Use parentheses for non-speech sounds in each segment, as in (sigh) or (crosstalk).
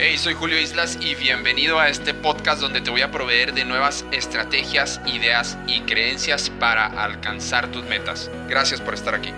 Hey, soy Julio Islas y bienvenido a este podcast donde te voy a proveer de nuevas estrategias, ideas y creencias para alcanzar tus metas. Gracias por estar aquí.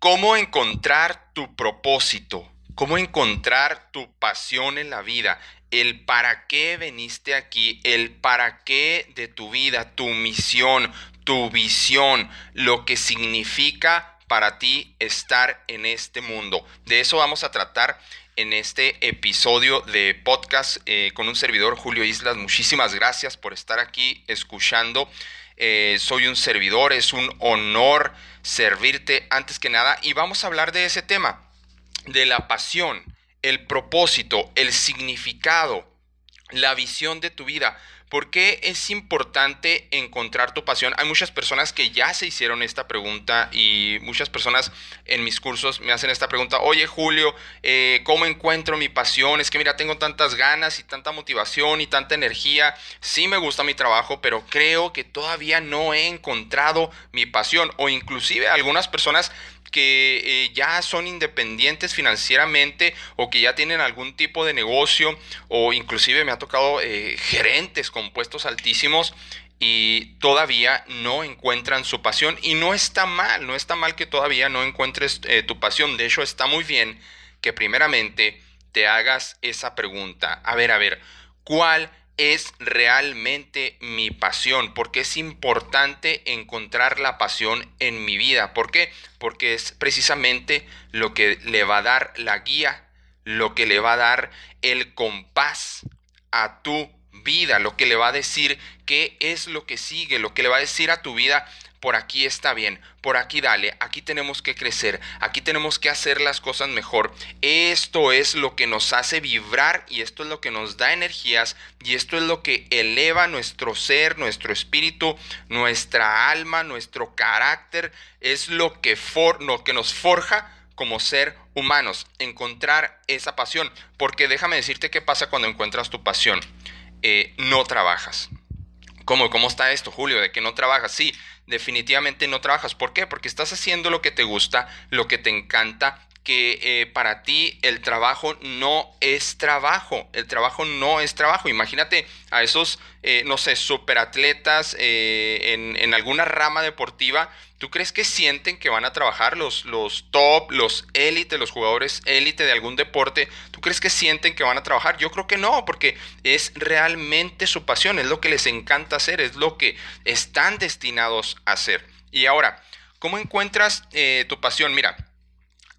¿Cómo encontrar tu propósito? ¿Cómo encontrar tu pasión en la vida? El para qué veniste aquí, el para qué de tu vida, tu misión, tu visión, lo que significa para ti estar en este mundo. De eso vamos a tratar en este episodio de podcast eh, con un servidor Julio Islas. Muchísimas gracias por estar aquí escuchando. Eh, soy un servidor, es un honor servirte antes que nada y vamos a hablar de ese tema, de la pasión, el propósito, el significado, la visión de tu vida. ¿Por qué es importante encontrar tu pasión? Hay muchas personas que ya se hicieron esta pregunta y muchas personas en mis cursos me hacen esta pregunta. Oye Julio, eh, ¿cómo encuentro mi pasión? Es que mira, tengo tantas ganas y tanta motivación y tanta energía. Sí me gusta mi trabajo, pero creo que todavía no he encontrado mi pasión. O inclusive algunas personas que eh, ya son independientes financieramente o que ya tienen algún tipo de negocio o inclusive me ha tocado eh, gerentes con puestos altísimos y todavía no encuentran su pasión. Y no está mal, no está mal que todavía no encuentres eh, tu pasión, de hecho está muy bien que primeramente te hagas esa pregunta, a ver, a ver, ¿cuál es realmente mi pasión, porque es importante encontrar la pasión en mi vida. ¿Por qué? Porque es precisamente lo que le va a dar la guía, lo que le va a dar el compás a tu vida, lo que le va a decir qué es lo que sigue, lo que le va a decir a tu vida por aquí está bien, por aquí dale, aquí tenemos que crecer, aquí tenemos que hacer las cosas mejor. Esto es lo que nos hace vibrar y esto es lo que nos da energías y esto es lo que eleva nuestro ser, nuestro espíritu, nuestra alma, nuestro carácter, es lo que, for lo que nos forja como ser humanos, encontrar esa pasión. Porque déjame decirte qué pasa cuando encuentras tu pasión. Eh, no trabajas. ¿Cómo, ¿Cómo está esto, Julio? ¿De que no trabajas? Sí, definitivamente no trabajas. ¿Por qué? Porque estás haciendo lo que te gusta, lo que te encanta, que eh, para ti el trabajo no es trabajo, el trabajo no es trabajo. Imagínate a esos, eh, no sé, superatletas eh, en, en, alguna rama deportiva. ¿Tú crees que sienten que van a trabajar los, los top, los élite, los jugadores élite de algún deporte? ¿Tú crees que sienten que van a trabajar? Yo creo que no, porque es realmente su pasión, es lo que les encanta hacer, es lo que están destinados a hacer. Y ahora, ¿cómo encuentras tu pasión? Mira,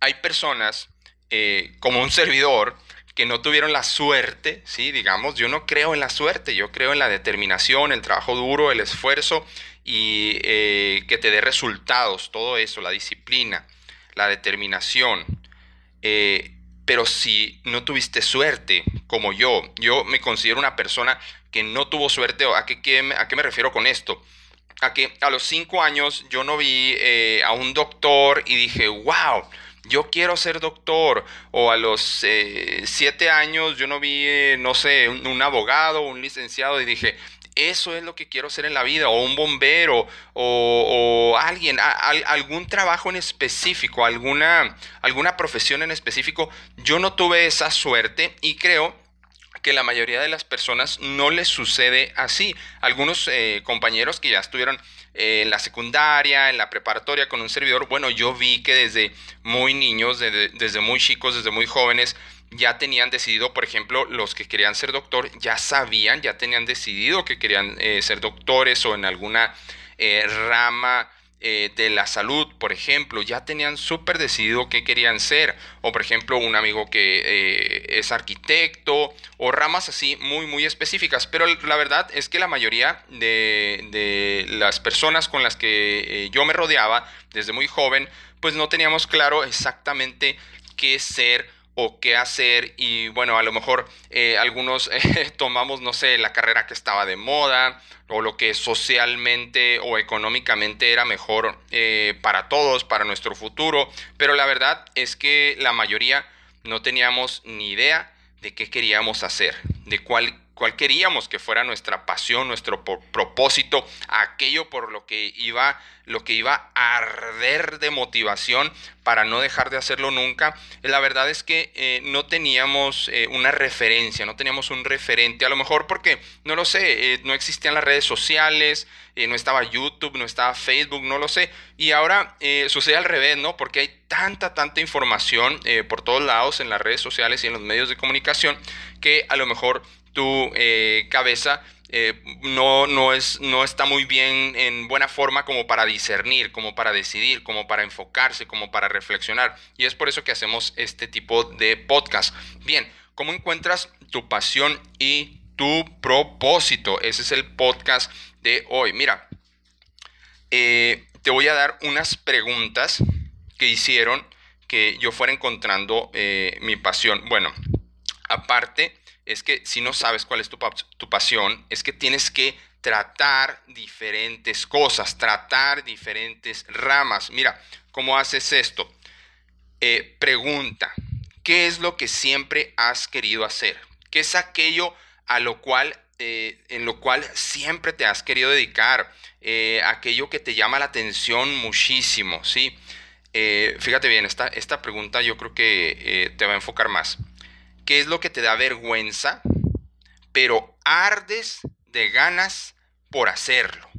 hay personas eh, como un servidor que no tuvieron la suerte, ¿sí? Digamos, yo no creo en la suerte, yo creo en la determinación, el trabajo duro, el esfuerzo y eh, que te dé resultados, todo eso, la disciplina, la determinación. Eh, pero si no tuviste suerte, como yo, yo me considero una persona que no tuvo suerte, ¿a qué, a qué me refiero con esto? A que a los cinco años yo no vi a un doctor y dije, wow, yo quiero ser doctor. O a los eh, siete años yo no vi, eh, no sé, un, abogado, un licenciado y dije, eso es lo que quiero ser en la vida, o un bombero, o, alguien, algún trabajo en específico, alguna, alguna profesión en específico. Yo no tuve esa suerte y creo que la mayoría de las personas no les sucede así. Algunos eh, compañeros que ya estuvieron en la secundaria, en la preparatoria con un servidor, bueno, yo vi que desde muy niños, desde, muy chicos, desde muy jóvenes, ya tenían decidido, por ejemplo, los que querían ser doctor, ya sabían, ya tenían decidido que querían eh, ser doctores o en alguna eh, rama eh, de la salud, por ejemplo, ya tenían súper decidido qué querían ser. O por ejemplo, un amigo que eh, es arquitecto o ramas así muy, muy específicas. Pero la verdad es que la mayoría de, las personas con las que eh, yo me rodeaba desde muy joven, pues no teníamos claro exactamente qué ser o qué hacer y bueno, a lo mejor eh, algunos (laughs) eh, tomamos, no sé, la carrera que estaba de moda o lo que socialmente o económicamente era mejor eh, para todos, para nuestro futuro, pero la verdad es que la mayoría no teníamos ni idea de qué queríamos hacer, de cuál cuál queríamos que fuera nuestra pasión, nuestro propósito, aquello por lo que iba lo que iba a arder de motivación para no dejar de hacerlo nunca. La verdad es que eh, no teníamos eh, una referencia, no teníamos un referente, a lo mejor porque, no lo sé, no existían las redes sociales, no estaba YouTube, no estaba Facebook, no lo sé. Y ahora sucede al revés, ¿no? Porque hay tanta, tanta información por todos lados en las redes sociales y en los medios de comunicación que a lo mejor tu cabeza eh, no, no, es, no está muy bien en buena forma como para discernir, como para decidir, como para enfocarse, como para reflexionar. Y es por eso que hacemos este tipo de podcast. Bien, ¿cómo encuentras tu pasión y tu propósito? Ese es el podcast de hoy. Mira, eh, te voy a dar unas preguntas que hicieron que yo fuera encontrando eh, mi pasión. Bueno, aparte es que si no sabes cuál es tu, pasión, es que tienes que tratar diferentes cosas, tratar diferentes ramas. Mira, ¿cómo haces esto? Eh, pregunta, ¿qué es lo que siempre has querido hacer? ¿Qué es aquello a lo cual, eh, en lo cual siempre te has querido dedicar? Eh, aquello que te llama la atención muchísimo, ¿sí? fíjate bien, esta, esta pregunta yo creo que te va a enfocar más. ¿Qué es lo que te da vergüenza? Pero ardes de ganas por hacerlo.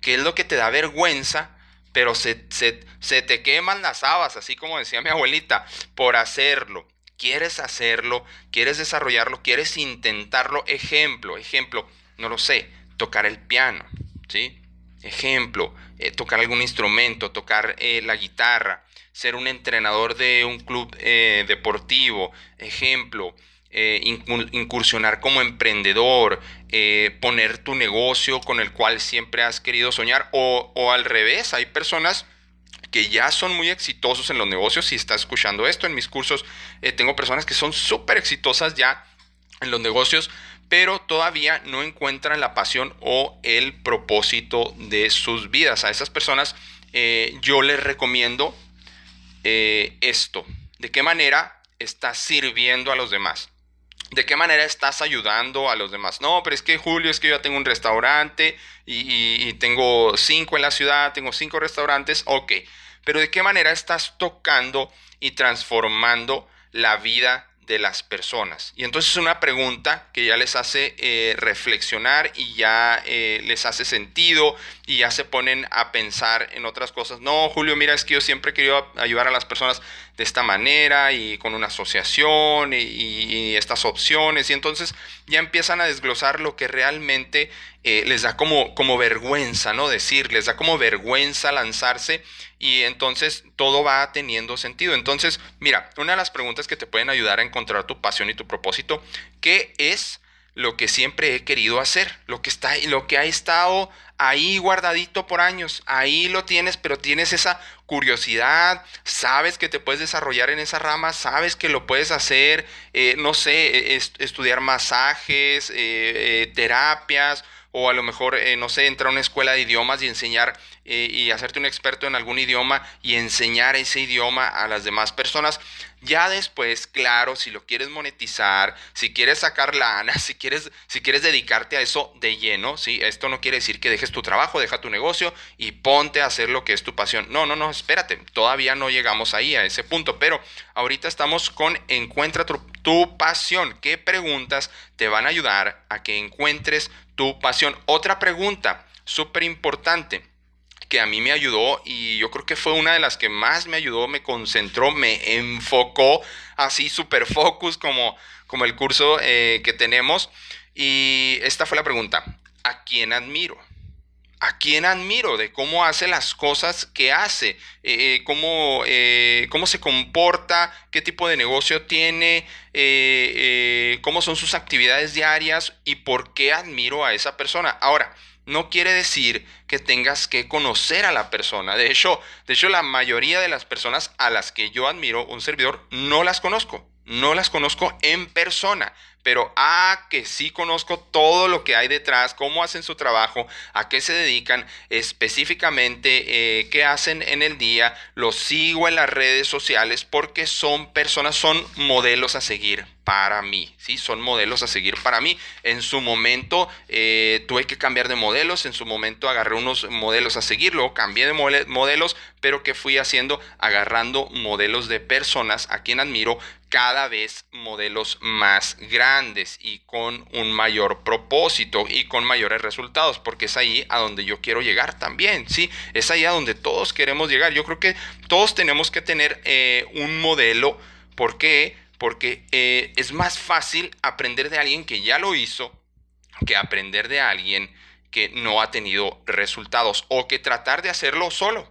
¿Qué es lo que te da vergüenza? Pero se, te queman las habas, así como decía mi abuelita, por hacerlo. Quieres hacerlo, quieres desarrollarlo, quieres intentarlo. Ejemplo, ejemplo, no lo sé, tocar el piano, ¿sí? Ejemplo, eh, tocar algún instrumento, tocar eh, la guitarra, ser un entrenador de un club eh, deportivo, ejemplo, eh, incursionar como emprendedor, eh, poner tu negocio con el cual siempre has querido soñar, o, al revés, hay personas que ya son muy exitosos en los negocios, si estás escuchando esto en mis cursos, tengo personas que son súper exitosas ya en los negocios, pero todavía no encuentran la pasión o el propósito de sus vidas. A esas personas yo les recomiendo eh, esto? ¿De qué manera estás sirviendo a los demás? ¿De qué manera estás ayudando a los demás? No, pero es que Julio, es que yo ya tengo un restaurante y, tengo cinco en la ciudad, tengo cinco restaurantes, ok. Pero ¿de qué manera estás tocando y transformando la vida de las personas. Y entonces es una pregunta que ya les hace eh, reflexionar y ya eh, les hace sentido y ya se ponen a pensar en otras cosas. No, Julio, mira, es que yo siempre he querido ayudar a las personas de esta manera y con una asociación y, estas opciones. Y entonces ya empiezan a desglosar lo que realmente eh, les da como, como vergüenza, ¿no? Decir, les da como vergüenza lanzarse y entonces todo va teniendo sentido. Entonces, mira, una de las preguntas que te pueden ayudar a encontrar tu pasión y tu propósito, ¿qué es lo que siempre he querido hacer? Lo que está lo que ha estado ahí guardadito por años, ahí lo tienes, pero tienes esa curiosidad, sabes que te puedes desarrollar en esa rama, sabes que lo puedes hacer, eh, no sé, estudiar masajes, eh, eh, terapias, o a lo mejor, no sé, entrar a una escuela de idiomas y enseñar y hacerte un experto en algún idioma y enseñar ese idioma a las demás personas. Ya después, claro, si lo quieres monetizar, si quieres sacar lana, (laughs) si quieres, si quieres dedicarte a eso de lleno, ¿sí? Esto no quiere decir que dejes tu trabajo, deja tu negocio y ponte a hacer lo que es tu pasión. No, no, no, espérate, todavía no llegamos ahí a ese punto, pero ahorita estamos con encuentra tu, tu pasión. ¿Qué preguntas te van a ayudar a que encuentres tu pasión? Otra pregunta súper importante que a mí me ayudó y yo creo que fue una de las que más me ayudó, me concentró, me enfocó así super focus como, como el curso eh, que tenemos. Y esta fue la pregunta, ¿a quién admiro? ¿A quién admiro? De cómo hace las cosas que hace, eh, eh, cómo, cómo, se comporta, qué tipo de negocio tiene, cómo son sus actividades diarias y por qué admiro a esa persona. Ahora, no quiere decir que tengas que conocer a la persona. De hecho, de hecho, la mayoría de las personas a las que yo admiro un servidor no las conozco. No las conozco en persona, pero ah, que sí conozco todo lo que hay detrás, cómo hacen su trabajo, a qué se dedican específicamente, eh, qué hacen en el día, los sigo en las redes sociales porque son personas, son modelos a seguir para mí, ¿sí? Son modelos a seguir para mí. En su momento eh, tuve que cambiar de modelos, en su momento agarré unos modelos a seguir, luego cambié de modelos, pero que fui haciendo? Agarrando modelos de personas a quien admiro, cada vez modelos más grandes y con un mayor propósito y con mayores resultados, porque es ahí a donde yo quiero llegar también, ¿sí? Es ahí a donde todos queremos llegar. Yo creo que todos tenemos que tener eh, un modelo, ¿por qué? porque eh, es más fácil aprender de alguien que ya lo hizo que aprender de alguien que no ha tenido resultados o que tratar de hacerlo solo.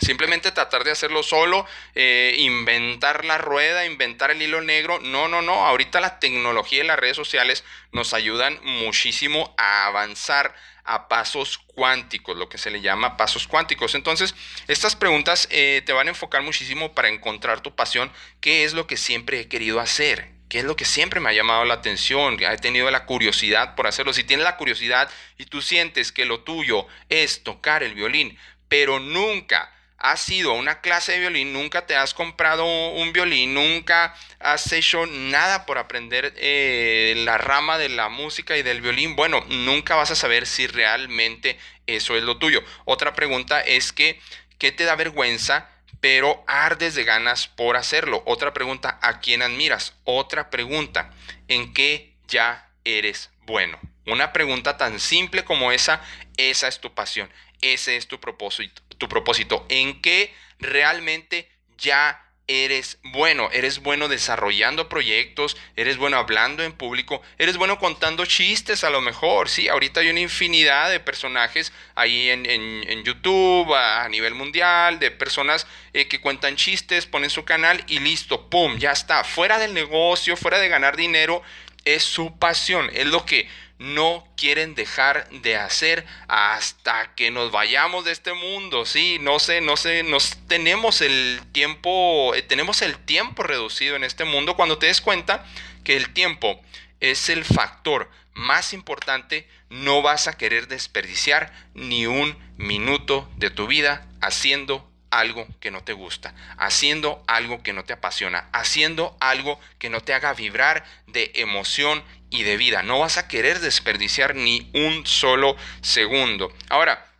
Simplemente tratar de hacerlo solo, eh, inventar la rueda, inventar el hilo negro. No, no, no. Ahorita la tecnología y las redes sociales nos ayudan muchísimo a avanzar a pasos cuánticos, lo que se le llama pasos cuánticos. Entonces, estas preguntas eh, te van a enfocar muchísimo para encontrar tu pasión, qué es lo que siempre he querido hacer, qué es lo que siempre me ha llamado la atención, he tenido la curiosidad por hacerlo. Si tienes la curiosidad y tú sientes que lo tuyo es tocar el violín, pero nunca has ido a una clase de violín, nunca te has comprado un violín, nunca has hecho nada por aprender eh, la rama de la música y del violín, bueno, nunca vas a saber si realmente eso es lo tuyo. Otra pregunta es que, ¿qué te da vergüenza? pero ardes de ganas por hacerlo. Otra pregunta, ¿a quién admiras? Otra pregunta, ¿en qué ya eres bueno? Una pregunta tan simple como esa, esa es tu pasión, ese es tu propósito tu propósito, en qué realmente ya eres bueno, eres bueno desarrollando proyectos, eres bueno hablando en público, eres bueno contando chistes a lo mejor, sí, ahorita hay una infinidad de personajes ahí en, YouTube a, nivel mundial, de personas eh, que cuentan chistes, ponen su canal y listo, ¡pum!, ya está, fuera del negocio, fuera de ganar dinero, es su pasión, es lo que no quieren dejar de hacer hasta que nos vayamos de este mundo. Sí, no sé, no sé, nos tenemos el tiempo, eh, tenemos el tiempo reducido en este mundo cuando te des cuenta que el tiempo es el factor más importante, no vas a querer desperdiciar ni un minuto de tu vida haciendo algo que no te gusta, haciendo algo que no te apasiona, haciendo algo que no te haga vibrar de emoción y de vida. No vas a querer desperdiciar ni un solo segundo. Ahora,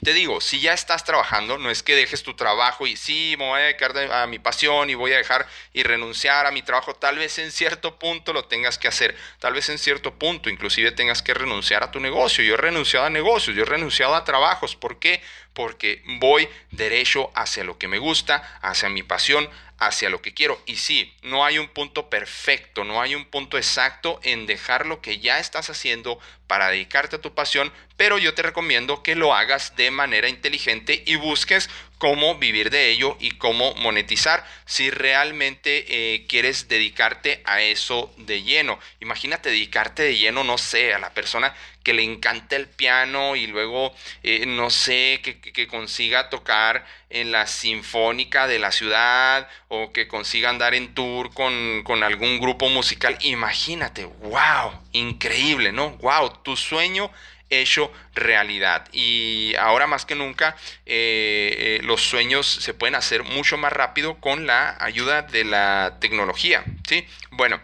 te digo, si ya estás trabajando, no es que dejes tu trabajo y sí, me voy a dedicar a mi pasión y voy a dejar y renunciar a mi trabajo. Tal vez en cierto punto lo tengas que hacer. Tal vez en cierto punto inclusive tengas que renunciar a tu negocio. Yo he renunciado a negocios, yo he renunciado a trabajos. ¿Por qué? Porque voy derecho hacia lo que me gusta, hacia mi pasión, hacia lo que quiero. Y sí, no hay un punto perfecto, no hay un punto exacto en dejar lo que ya estás haciendo para dedicarte a tu pasión, pero yo te recomiendo que lo hagas de manera inteligente y busques cómo vivir de ello y cómo monetizar si realmente eh, quieres dedicarte a eso de lleno. Imagínate dedicarte de lleno, no sé, a la persona que le encanta el piano y luego, eh, no sé, que, que, consiga tocar en la sinfónica de la ciudad o que consiga andar en tour con, con algún grupo musical. Imagínate, wow, increíble, ¿no? Wow, tu sueño hecho realidad. Y ahora más que nunca eh, eh, los sueños se pueden hacer mucho más rápido con la ayuda de la tecnología. ¿sí? Bueno,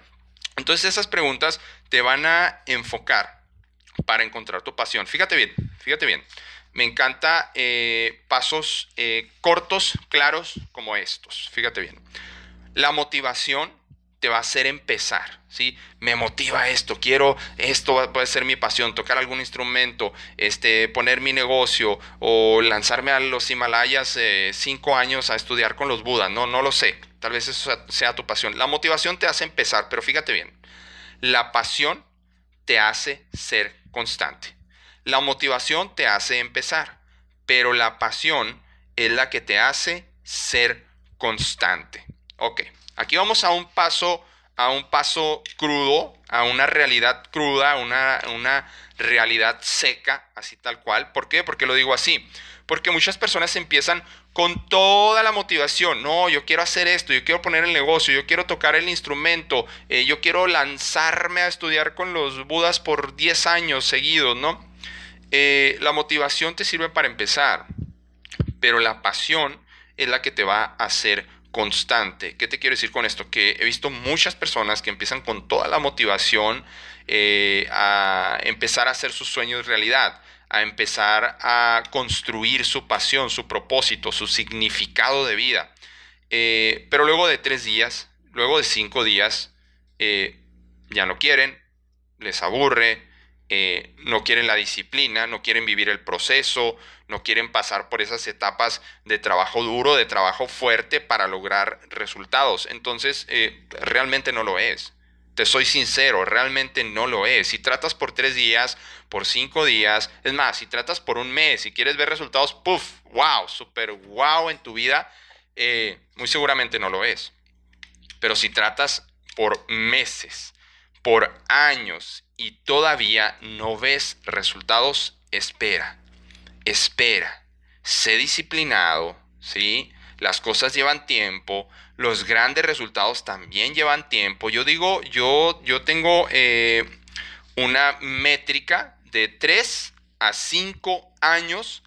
entonces esas preguntas te van a enfocar para encontrar tu pasión. Fíjate bien, fíjate bien. Me encanta eh, pasos cortos, claros como estos. Fíjate bien. La motivación te va a hacer empezar, ¿sí? Me motiva esto, quiero, esto puede ser mi pasión, tocar algún instrumento, este, poner mi negocio o lanzarme a los Himalayas eh, cinco años a estudiar con los Budas, no, no lo sé, tal vez eso sea tu pasión. La motivación te hace empezar, pero fíjate bien, la pasión te hace ser constante. La motivación te hace empezar, pero la pasión es la que te hace ser constante. Ok. Aquí vamos a un paso, a un paso crudo, a una realidad cruda, una, una realidad seca, así tal cual. ¿Por qué? Porque lo digo así. Porque muchas personas empiezan con toda la motivación. No, yo quiero hacer esto, yo quiero poner el negocio, yo quiero tocar el instrumento, eh, yo quiero lanzarme a estudiar con los Budas por 10 años seguidos, ¿no? Eh, la motivación te sirve para empezar, pero la pasión es la que te va a hacer constante. ¿Qué te quiero decir con esto? Que he visto muchas personas que empiezan con toda la motivación eh, a empezar a hacer sus sueños realidad a empezar a construir su pasión, su propósito, su significado de vida. Eh, pero luego de tres días, luego de cinco días, eh, ya no quieren, les aburre, eh, no quieren la disciplina, no quieren vivir el proceso, no quieren pasar por esas etapas de trabajo duro, de trabajo fuerte para lograr resultados. Entonces, realmente no lo es. Te soy sincero, realmente no lo es. Si tratas por tres días, por cinco días, es más, si tratas por un mes y quieres ver resultados, puff, wow, super wow en tu vida, eh, muy seguramente no lo es. Pero si tratas por meses, por años y todavía no ves resultados, espera, espera, sé disciplinado, ¿sí? Las cosas llevan tiempo, los grandes resultados también llevan tiempo. Yo digo, yo, yo tengo eh, una métrica de 3 a 5 años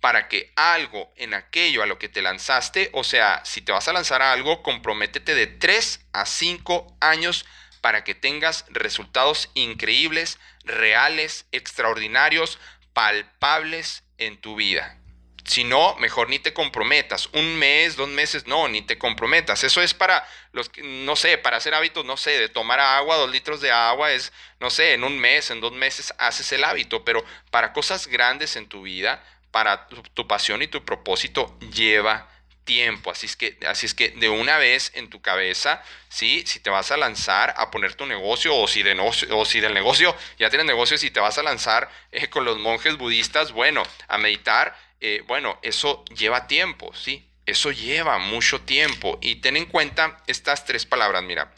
para que algo en aquello a lo que te lanzaste, o sea, si te vas a lanzar a algo, comprométete de 3 a 5 años para que tengas resultados increíbles, reales, extraordinarios, palpables en tu vida. Si no, mejor ni te comprometas. Un mes, dos meses, no, ni te comprometas. Eso es para los que, no sé, para hacer hábitos, no sé, de tomar agua, dos litros de agua, es, no sé, en un mes, en dos meses haces el hábito. Pero para cosas grandes en tu vida, para tu, pasión y tu propósito, lleva tiempo. Así es que, así es que de una vez en tu cabeza, ¿sí? si te vas a lanzar a poner tu negocio o si, de o si del negocio ya tienes negocios y te vas a lanzar eh, con los monjes budistas, bueno, a meditar eh, bueno, eso lleva tiempo, ¿sí? Eso lleva mucho tiempo. Y ten en cuenta estas tres palabras, mira.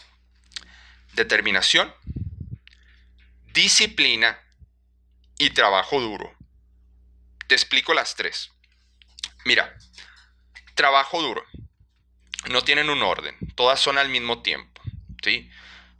Determinación, disciplina y trabajo duro. Te explico las tres. Mira, trabajo duro. No tienen un orden, todas son al mismo tiempo. ¿sí?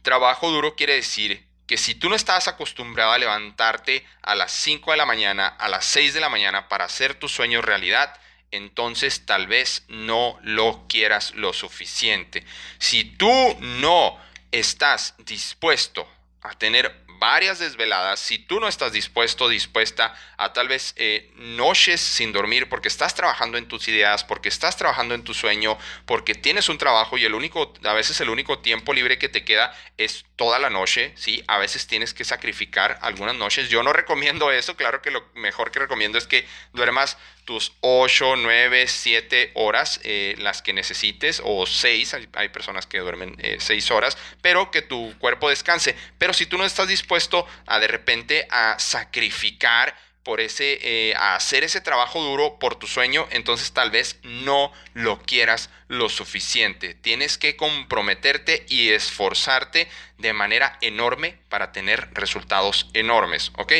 Trabajo duro quiere decir que si tú no estás acostumbrado a levantarte a las 5 de la mañana, a las 6 de la mañana para hacer tu sueño realidad, entonces tal vez no lo quieras lo suficiente. Si tú no estás dispuesto a tener varias desveladas, si tú no estás dispuesto, dispuesta a tal vez eh, noches sin dormir porque estás trabajando en tus ideas, porque estás trabajando en tu sueño, porque tienes un trabajo y el único, a veces el único tiempo libre que te queda es toda la noche, ¿sí? A veces tienes que sacrificar algunas noches. Yo no recomiendo eso, claro que lo mejor que recomiendo es que duermas tus 8, 9, 7 horas, eh, las que necesites, o 6, hay, personas que duermen 6 eh, horas, pero que tu cuerpo descanse. Pero si tú no estás dispuesto a de repente a sacrificar por ese, eh, a hacer ese trabajo duro por tu sueño, entonces tal vez no lo quieras lo suficiente. Tienes que comprometerte y esforzarte de manera enorme para tener resultados enormes, ¿ok?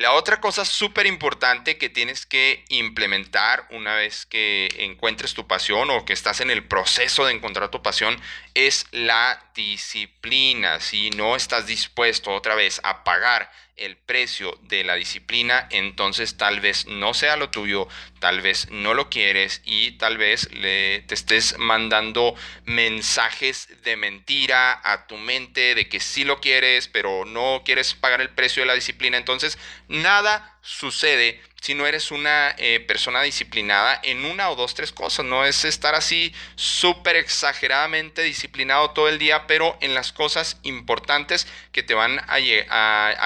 La otra cosa súper importante que tienes que implementar una vez que encuentres tu pasión o que estás en el proceso de encontrar tu pasión es la disciplina. Si no estás dispuesto otra vez a pagar el precio de la disciplina, entonces tal vez no sea lo tuyo, tal vez no lo quieres y tal vez le, te estés mandando mensajes de mentira a tu mente de que sí lo quieres, pero no quieres pagar el precio de la disciplina. Entonces, nada sucede si no eres una eh, persona disciplinada en una o dos, tres cosas. No es estar así súper exageradamente disciplinado todo el día, pero en las cosas importantes que te van a,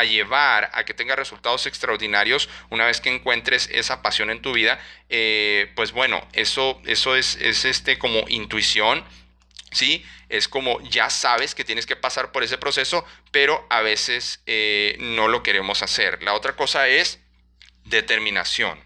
llevar a que tengas resultados extraordinarios una vez que encuentres esa pasión en tu vida. Eh, pues bueno, eso, eso es, es este como intuición. ¿sí? Es como ya sabes que tienes que pasar por ese proceso, pero a veces eh, no lo queremos hacer. La otra cosa es Determinación.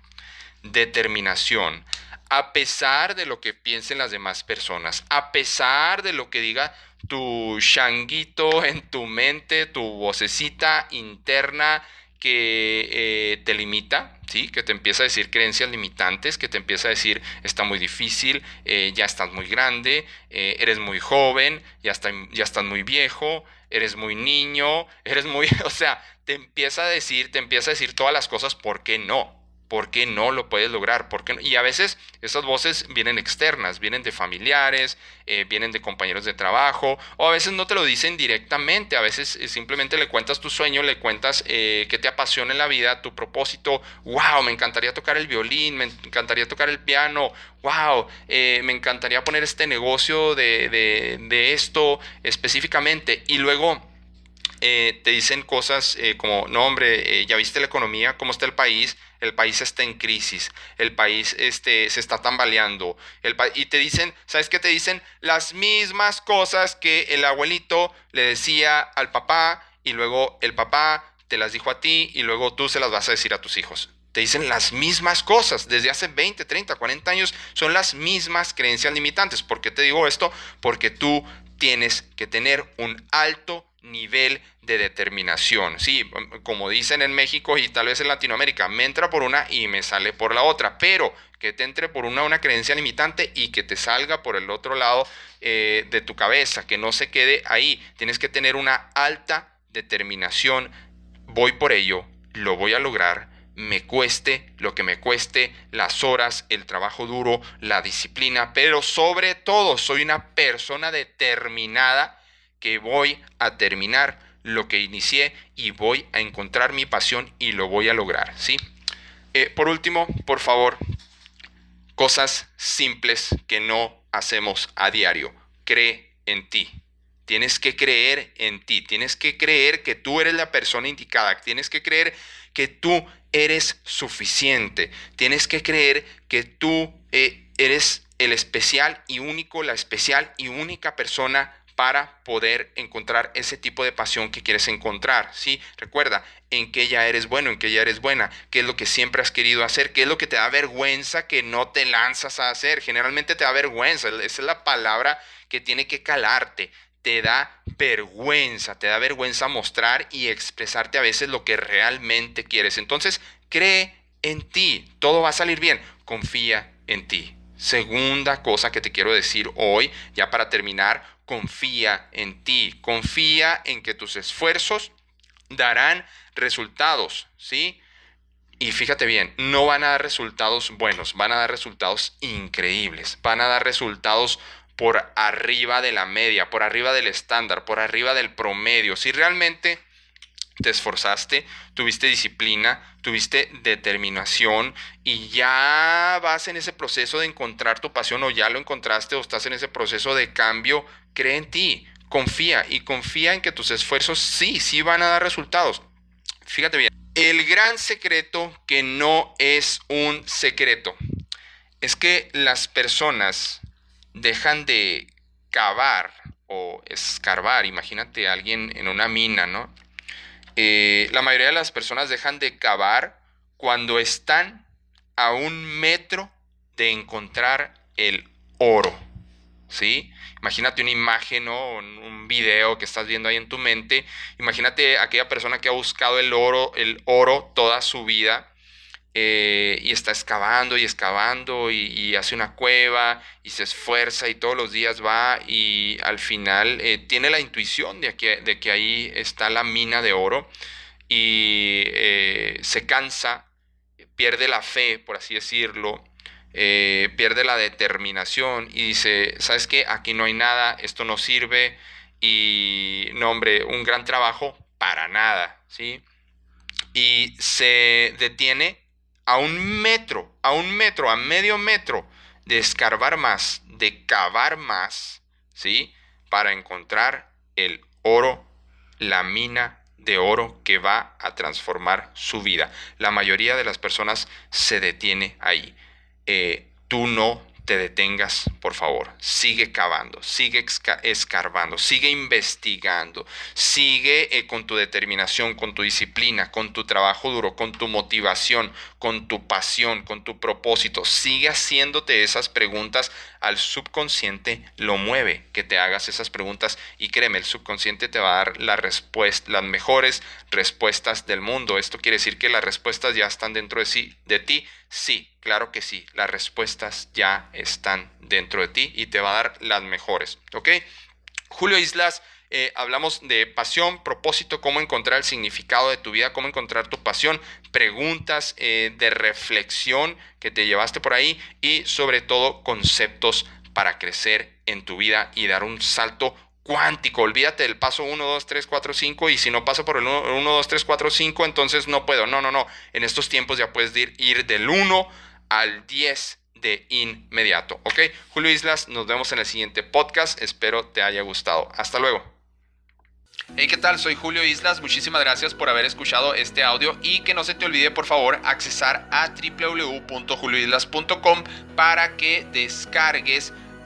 Determinación. A pesar de lo que piensen las demás personas, a pesar de lo que diga tu changuito en tu mente, tu vocecita interna que eh, te limita, ¿sí? que te empieza a decir creencias limitantes, que te empieza a decir está muy difícil, eh, ya estás muy grande, eh, eres muy joven, ya, está, ya estás muy viejo, eres muy niño, eres muy, (laughs) o sea, te empieza a decir, te empieza a decir todas las cosas, ¿por qué no? ¿Por qué no lo puedes lograr? ¿Por Y a veces esas voces vienen externas, vienen de familiares, eh, vienen de compañeros de trabajo, o a veces no te lo dicen directamente, a veces eh, simplemente le cuentas tu sueño, le cuentas eh, qué te apasiona en la vida, tu propósito, wow, me encantaría tocar el violín, me encantaría tocar el piano, wow, me encantaría poner este negocio de, de esto específicamente, y luego eh, te dicen cosas eh, como, no hombre, eh, ya viste la economía, cómo está el país, el país está en crisis, el país este, se está tambaleando, el y te dicen, ¿sabes qué te dicen? Las mismas cosas que el abuelito le decía al papá y luego el papá te las dijo a ti y luego tú se las vas a decir a tus hijos. Te dicen las mismas cosas desde hace 20, 30, 40 años. Son las mismas creencias limitantes. ¿Por qué te digo esto? Porque tú tienes que tener un alto nivel de determinación. Sí, como dicen en México y tal vez en Latinoamérica, me entra por una y me sale por la otra, pero que te entre por una una creencia limitante y que te salga por el otro lado eh, de tu cabeza, que no se quede ahí. Tienes que tener una alta determinación. Voy por ello, lo voy a lograr me cueste lo que me cueste, las horas, el trabajo duro, la disciplina, pero sobre todo soy una persona determinada que voy a terminar lo que inicié y voy a encontrar mi pasión y lo voy a lograr, ¿sí? Eh, por último, por favor, cosas simples que no hacemos a diario. Cree en ti. Tienes que creer en ti, tienes que creer que tú eres la persona indicada, tienes que creer que tú eres suficiente, tienes que creer que tú eh, eres el especial y único, la especial y única persona para poder encontrar ese tipo de pasión que quieres encontrar, ¿sí? Recuerda, en qué ya eres bueno, en qué ya eres buena, qué es lo que siempre has querido hacer, qué es lo que te da vergüenza que no te lanzas a hacer. Generalmente te da vergüenza, esa es la palabra que tiene que calarte. Te da vergüenza, te da vergüenza mostrar y expresarte a veces lo que realmente quieres. Entonces, cree en ti, todo va a salir bien, confía en ti. Segunda cosa que te quiero decir hoy, ya para terminar, confía en ti, confía en que tus esfuerzos darán resultados, ¿sí? Y fíjate bien, no van a dar resultados buenos, van a dar resultados increíbles, van a dar resultados por arriba de la media, por arriba del estándar, por arriba del promedio. Si realmente te esforzaste, tuviste disciplina, tuviste determinación y ya vas en ese proceso de encontrar tu pasión o ya lo encontraste o estás en ese proceso de cambio, cree en ti, confía y confía en que tus esfuerzos sí, sí van a dar resultados. Fíjate bien, el gran secreto que no es un secreto es que las personas dejan de cavar o escarbar, imagínate a alguien en una mina, ¿no? Eh, la mayoría de las personas dejan de cavar cuando están a un metro de encontrar el oro. ¿Sí? Imagínate una imagen o un video que estás viendo ahí en tu mente. Imagínate aquella persona que ha buscado el oro, el oro toda su vida eh, y está excavando y excavando y, hace una cueva y se esfuerza y todos los días va y al final eh, tiene la intuición de que, de que, ahí está la mina de oro y eh, se cansa, pierde la fe, por así decirlo, pierde la determinación y dice, ¿sabes qué? Aquí no hay nada, esto no sirve y no, hombre, un gran trabajo para nada, ¿sí? Y se detiene a un metro, a un metro, a medio metro de escarbar más, de cavar más, ¿sí? Para encontrar el oro, la mina de oro que va a transformar su vida. La mayoría de las personas se detiene ahí. Eh, tú no te detengas, por favor. Sigue cavando, sigue escarbando, sigue investigando, sigue eh, con tu determinación, con tu disciplina, con tu trabajo duro, con tu motivación, con tu pasión, con tu propósito. Sigue haciéndote esas preguntas. Al subconsciente lo mueve que te hagas esas preguntas y créeme, el subconsciente te va a dar las mejores respuestas del mundo. Esto quiere decir que las respuestas ya están dentro de, sí, de ti. Sí, claro que sí, las respuestas ya están dentro de ti y te va a dar las mejores. ¿Ok? Julio Islas eh, hablamos de pasión, propósito, cómo encontrar el significado de tu vida, cómo encontrar tu pasión, preguntas eh, de reflexión que te llevaste por ahí y sobre todo conceptos para crecer en tu vida y dar un salto cuántico. Olvídate del paso 1, 2, 3, 4, 5 y si no paso por el 1, 2, 3, 4, 5, entonces no puedo. No, no, no. En estos tiempos ya puedes ir, ir del 1 al 10 de inmediato. ¿Ok? Julio Islas, nos vemos en el siguiente podcast. Espero te haya gustado. Hasta luego. Hey, ¿qué tal? Soy Julio Islas. Muchísimas gracias por haber escuchado este audio y que no se te olvide, por favor, accesar a www.julioislas.com para que descargues